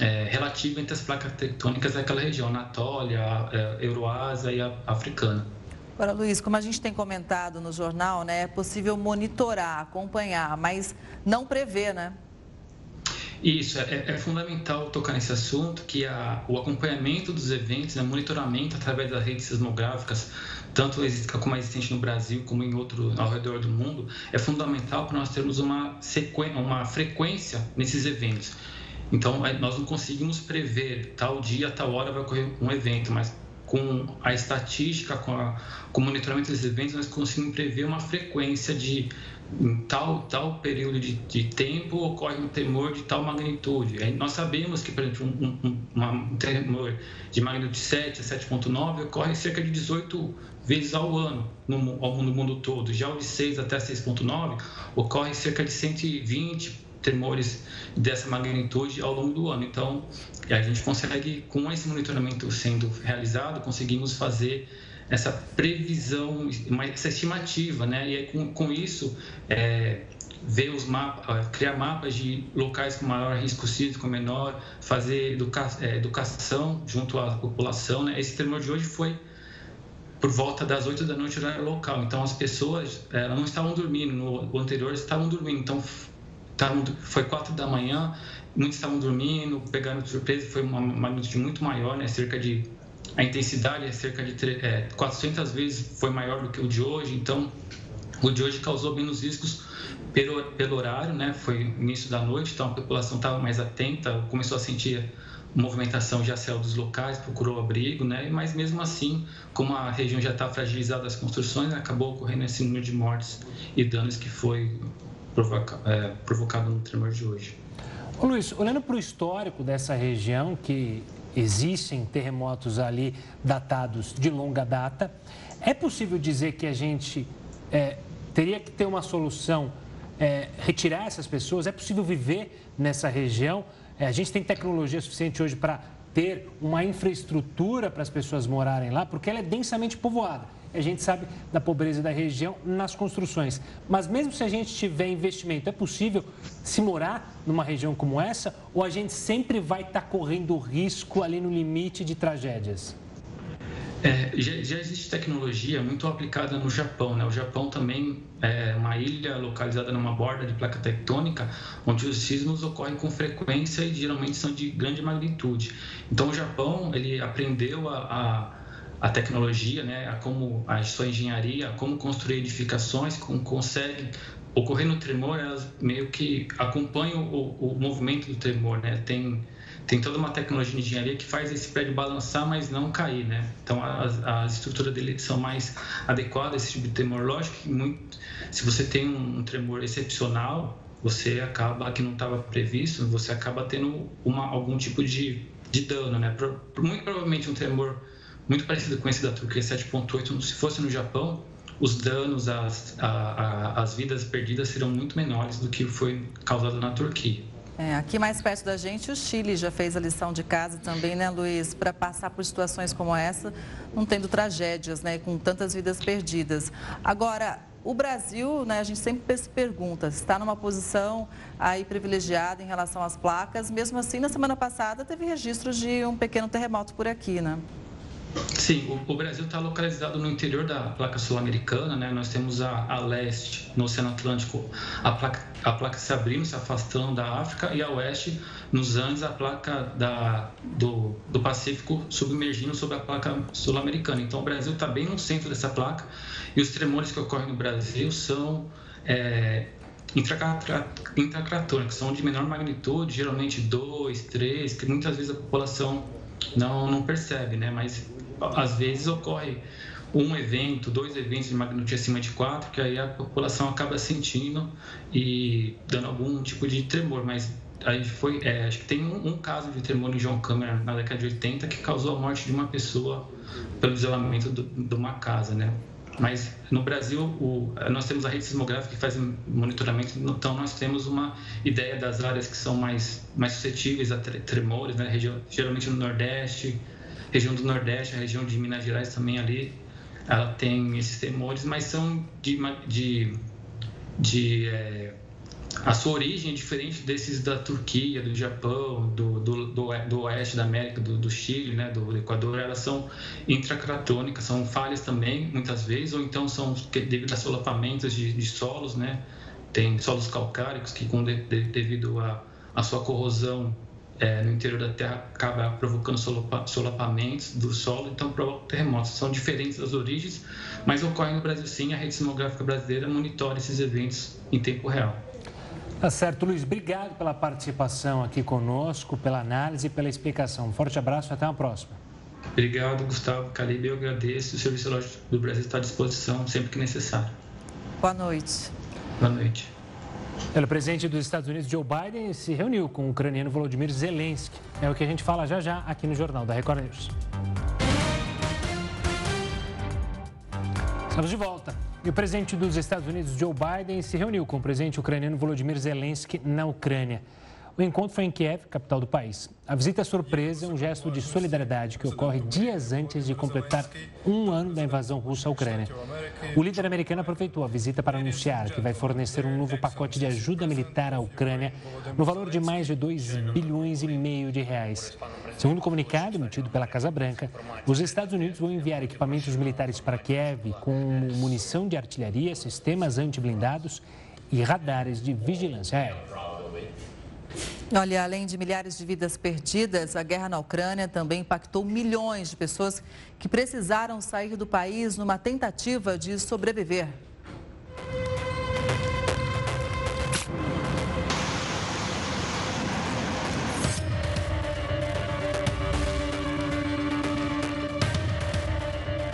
é, relativa entre as placas tectônicas daquela região, Anatólia, é, Euroásia e a Africana. Agora, Luiz, como a gente tem comentado no jornal, né, é possível monitorar, acompanhar, mas não prever, né? Isso, é, é, fundamental tocar nesse assunto, que a, o acompanhamento dos eventos, né, monitoramento através das redes sismográficas, tanto como existente no Brasil como em outro ao redor do mundo, é fundamental para nós termos uma, uma frequência nesses eventos. Então, nós não conseguimos prever tal dia, tal hora vai ocorrer um evento, mas com a estatística, com, a, com o monitoramento dos eventos, nós conseguimos prever uma frequência de em tal, tal período de, de, tempo ocorre um tremor de tal magnitude. Aí nós sabemos que, por exemplo, um, um, um de magnitude 7 a 7,9 ocorre cerca de 18 vezes ao ano no, no mundo todo. Já o de 6 até 6,9 ocorre cerca de 120 tremores dessa magnitude ao longo do ano. Então, a gente consegue, com esse monitoramento sendo realizado, conseguimos fazer essa previsão, essa estimativa, né? E aí, com, com isso, é, ver os mapas, criar mapas de locais com maior risco sísmico, menor, fazer educa, é, educação junto à população, né? Esse tremor de hoje foi por volta das 8 da noite horário local. Então as pessoas elas não estavam dormindo, no anterior estavam dormindo. Então estavam, foi 4 da manhã, muitos estavam dormindo, pegaram de surpresa, foi uma magnitude muito maior, né? cerca de a intensidade é cerca de é, 400 vezes foi maior do que o de hoje, então o de hoje causou menos riscos pelo, pelo horário, né? Foi início da noite, então a população estava mais atenta, começou a sentir movimentação de céu dos locais, procurou abrigo, né? Mas mesmo assim, como a região já está fragilizada as construções, acabou ocorrendo esse número de mortes e danos que foi provoca, é, provocado no tremor de hoje. Luiz, olhando para o histórico dessa região que existem terremotos ali datados de longa data. É possível dizer que a gente é, teria que ter uma solução, é, retirar essas pessoas? É possível viver nessa região? É, a gente tem tecnologia suficiente hoje para ter uma infraestrutura para as pessoas morarem lá, porque ela é densamente povoada. A gente sabe da pobreza da região nas construções. Mas mesmo se a gente tiver investimento, é possível se morar numa região como essa? Ou a gente sempre vai estar tá correndo risco ali no limite de tragédias? É, já, já, existe tecnologia muito aplicada no Japão. Né? O Japão também é uma ilha localizada numa borda de placa tectônica, onde os sismos ocorrem com frequência e geralmente são de grande magnitude. Então, o Japão ele aprendeu a, a, a tecnologia, né? a como a sua engenharia, a como construir edificações, como consegue ocorrer no tremor, elas meio que acompanham o, o movimento do tremor, né? Tem tem toda uma tecnologia de engenharia que faz esse prédio balançar, mas não cair, né? Então, as, as estruturas dele são mais adequadas a esse tipo de tremor. Lógico que muito, se você tem um, um tremor excepcional, você acaba, que não estava previsto, você acaba tendo uma, algum tipo de, de dano, né? Muito provavelmente um tremor muito parecido com esse da Turquia 7.8, se fosse no Japão, os danos, a, as vidas perdidas serão muito menores do que foi causado na Turquia. É, aqui mais perto da gente, o Chile já fez a lição de casa também, né, Luiz? Para passar por situações como essa, não tendo tragédias, né? Com tantas vidas perdidas. Agora, o Brasil, né, a gente sempre se pergunta, está numa posição aí privilegiada em relação às placas. Mesmo assim, na semana passada teve registros de um pequeno terremoto por aqui, né? Sim, o, o Brasil está localizado no interior da placa sul-americana, né? Nós temos a, a, leste, no Oceano Atlântico, a placa, a placa se abrindo, se afastando da África, e a oeste, nos Andes, a placa da, do, do Pacífico submergindo sobre a placa sul-americana. Então, o Brasil está bem no centro dessa placa, e os tremores que ocorrem no Brasil são é, intracratônicos, são de menor magnitude, geralmente 2, 3, que muitas vezes a população não, não percebe, né? Mas às vezes ocorre um evento, dois eventos de magnitude acima de 4, que aí a população acaba sentindo e dando algum tipo de tremor, mas aí foi, é, acho que tem um, um, caso de tremor em João Câmara na década de 80 que causou a morte de uma pessoa pelo isolamento de uma casa, né? Mas no Brasil, o, nós temos a rede sismográfica que faz monitoramento, então nós temos uma ideia das áreas que são mais, mais suscetíveis a tremores, né? Região, geralmente no Nordeste, região do Nordeste, a região de Minas Gerais também ali, ela tem esses tremores, mas são de, de, de é, a sua origem é diferente desses da Turquia, do Japão, do, do, do, do oeste da América, do, do, Chile, né, do Equador, elas são intracratônicas, são falhas também, muitas vezes, ou então são devido a solapamentos de, de solos, né, tem solos calcários que, com, de, devido à sua corrosão é, no interior da Terra acaba provocando solapamentos do solo, então provoca terremotos. São diferentes das origens, mas ocorrem no Brasil sim. A rede sismográfica brasileira monitora esses eventos em tempo real. Tá certo, Luiz. Obrigado pela participação aqui conosco, pela análise e pela explicação. Um forte abraço e até uma próxima. Obrigado, Gustavo Calibe. Eu agradeço. O Serviço Lógico do Brasil está à disposição sempre que necessário. Boa noite. Boa noite. O presidente dos Estados Unidos, Joe Biden, se reuniu com o ucraniano Volodymyr Zelensky. É o que a gente fala já já aqui no Jornal da Record News. Estamos de volta. E o presidente dos Estados Unidos, Joe Biden, se reuniu com o presidente ucraniano Volodymyr Zelensky na Ucrânia. O encontro foi em Kiev, capital do país. A visita é surpresa é um gesto de solidariedade que ocorre dias antes de completar um ano da invasão russa à Ucrânia. O líder americano aproveitou a visita para anunciar que vai fornecer um novo pacote de ajuda militar à Ucrânia no valor de mais de 2 bilhões e meio de reais. Segundo o comunicado emitido pela Casa Branca, os Estados Unidos vão enviar equipamentos militares para Kiev com munição de artilharia, sistemas antiblindados e radares de vigilância aérea. Olha, além de milhares de vidas perdidas, a guerra na Ucrânia também impactou milhões de pessoas que precisaram sair do país numa tentativa de sobreviver.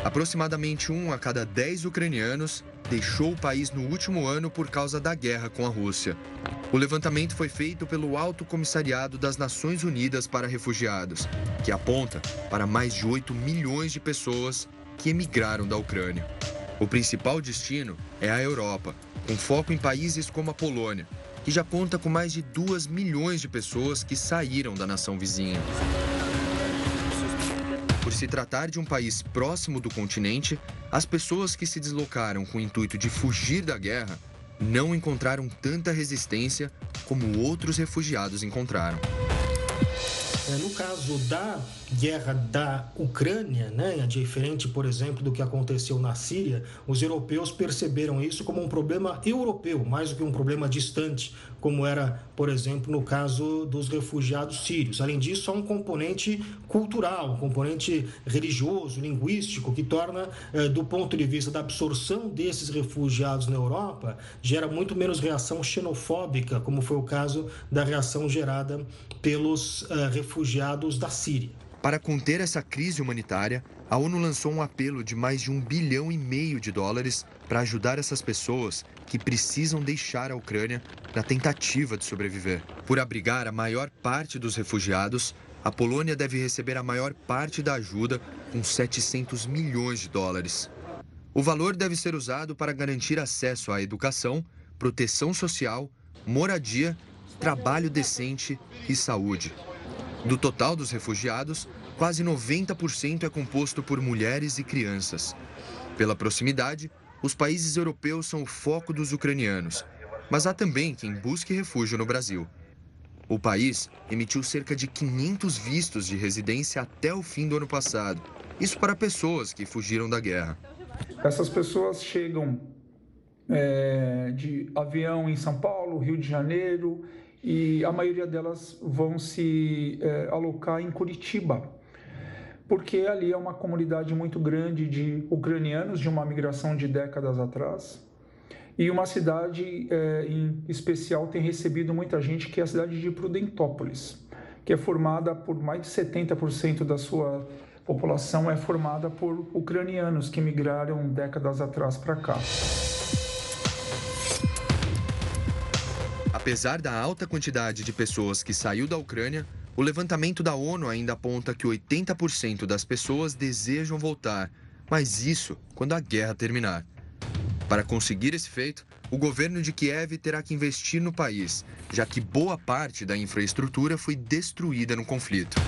Aproximadamente um a cada dez ucranianos deixou o país no último ano por causa da guerra com a Rússia. O levantamento foi feito pelo Alto Comissariado das Nações Unidas para Refugiados, que aponta para mais de 8 milhões de pessoas que emigraram da Ucrânia. O principal destino é a Europa, com foco em países como a Polônia, que já conta com mais de 2 milhões de pessoas que saíram da nação vizinha. Por se tratar de um país próximo do continente, as pessoas que se deslocaram com o intuito de fugir da guerra não encontraram tanta resistência como outros refugiados encontraram. É, no caso da guerra da Ucrânia, né, diferente, por exemplo, do que aconteceu na Síria, os europeus perceberam isso como um problema europeu, mais do que um problema distante, como era, por exemplo, no caso dos refugiados sírios. Além disso, há um componente cultural, um componente religioso, linguístico, que torna, eh, do ponto de vista da absorção desses refugiados na Europa, gera muito menos reação xenofóbica, como foi o caso da reação gerada pelos eh, refugiados da Síria. Para conter essa crise humanitária, a ONU lançou um apelo de mais de um bilhão e meio de dólares para ajudar essas pessoas que precisam deixar a Ucrânia na tentativa de sobreviver. Por abrigar a maior parte dos refugiados, a Polônia deve receber a maior parte da ajuda, com 700 milhões de dólares. O valor deve ser usado para garantir acesso à educação, proteção social, moradia, trabalho decente e saúde. Do total dos refugiados, quase 90% é composto por mulheres e crianças. Pela proximidade, os países europeus são o foco dos ucranianos, mas há também quem busque refúgio no Brasil. O país emitiu cerca de 500 vistos de residência até o fim do ano passado. Isso para pessoas que fugiram da guerra. Essas pessoas chegam é, de avião em São Paulo, Rio de Janeiro, e a maioria delas vão se é, alocar em Curitiba, porque ali é uma comunidade muito grande de ucranianos de uma migração de décadas atrás. E uma cidade é, em especial tem recebido muita gente, que é a cidade de Prudentópolis, que é formada por mais de 70% da sua população é formada por ucranianos que migraram décadas atrás para cá. Apesar da alta quantidade de pessoas que saiu da Ucrânia, o levantamento da ONU ainda aponta que 80% das pessoas desejam voltar, mas isso quando a guerra terminar. Para conseguir esse feito, o governo de Kiev terá que investir no país, já que boa parte da infraestrutura foi destruída no conflito.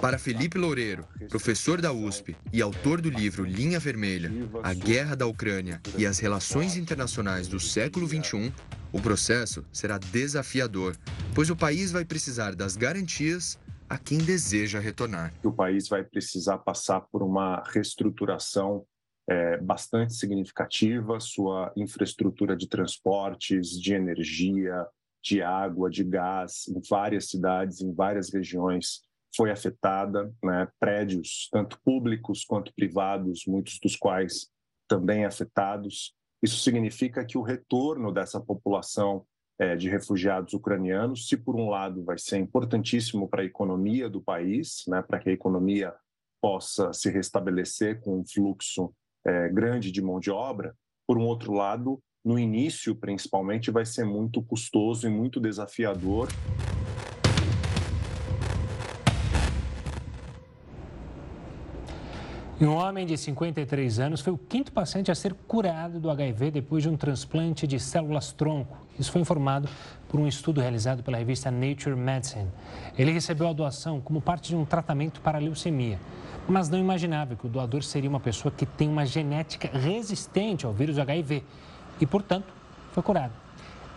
Para Felipe Loureiro, professor da USP e autor do livro Linha Vermelha, A Guerra da Ucrânia e as Relações Internacionais do Século XXI, o processo será desafiador, pois o país vai precisar das garantias a quem deseja retornar. O país vai precisar passar por uma reestruturação é, bastante significativa, sua infraestrutura de transportes, de energia, de água, de gás, em várias cidades, em várias regiões foi afetada, né? prédios, tanto públicos quanto privados, muitos dos quais também afetados. Isso significa que o retorno dessa população é, de refugiados ucranianos, se por um lado vai ser importantíssimo para a economia do país, né, para que a economia possa se restabelecer com um fluxo é, grande de mão de obra, por um outro lado, no início, principalmente, vai ser muito custoso e muito desafiador E um homem de 53 anos foi o quinto paciente a ser curado do HIV depois de um transplante de células-tronco. Isso foi informado por um estudo realizado pela revista Nature Medicine. Ele recebeu a doação como parte de um tratamento para a leucemia, mas não imaginava que o doador seria uma pessoa que tem uma genética resistente ao vírus HIV e, portanto, foi curado.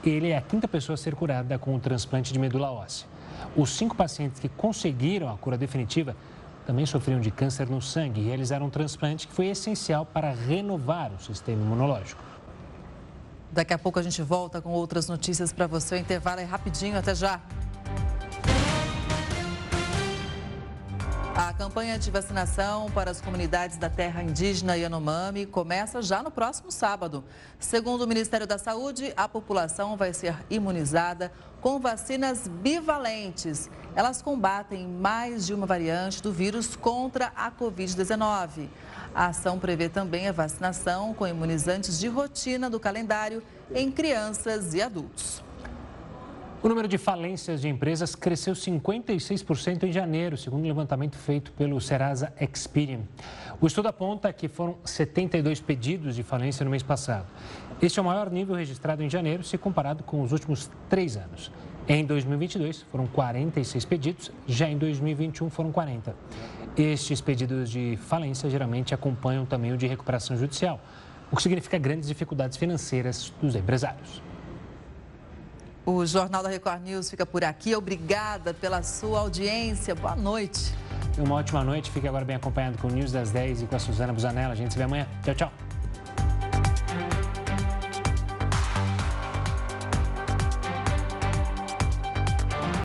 Ele é a quinta pessoa a ser curada com o transplante de medula óssea. Os cinco pacientes que conseguiram a cura definitiva também sofriam de câncer no sangue e realizaram um transplante que foi essencial para renovar o sistema imunológico. Daqui a pouco a gente volta com outras notícias para você. O intervalo é rapidinho, até já. Campanha de vacinação para as comunidades da terra indígena Yanomami começa já no próximo sábado. Segundo o Ministério da Saúde, a população vai ser imunizada com vacinas bivalentes. Elas combatem mais de uma variante do vírus contra a Covid-19. A ação prevê também a vacinação com imunizantes de rotina do calendário em crianças e adultos. O número de falências de empresas cresceu 56% em janeiro, segundo o um levantamento feito pelo Serasa Experian. O estudo aponta que foram 72 pedidos de falência no mês passado. Este é o maior nível registrado em janeiro, se comparado com os últimos três anos. Em 2022, foram 46 pedidos, já em 2021 foram 40. Estes pedidos de falência geralmente acompanham também o de recuperação judicial, o que significa grandes dificuldades financeiras dos empresários. O Jornal da Record News fica por aqui. Obrigada pela sua audiência. Boa noite. Uma ótima noite. Fique agora bem acompanhado com o News das 10 e com a Suzana Busanella. A gente se vê amanhã. Tchau, tchau.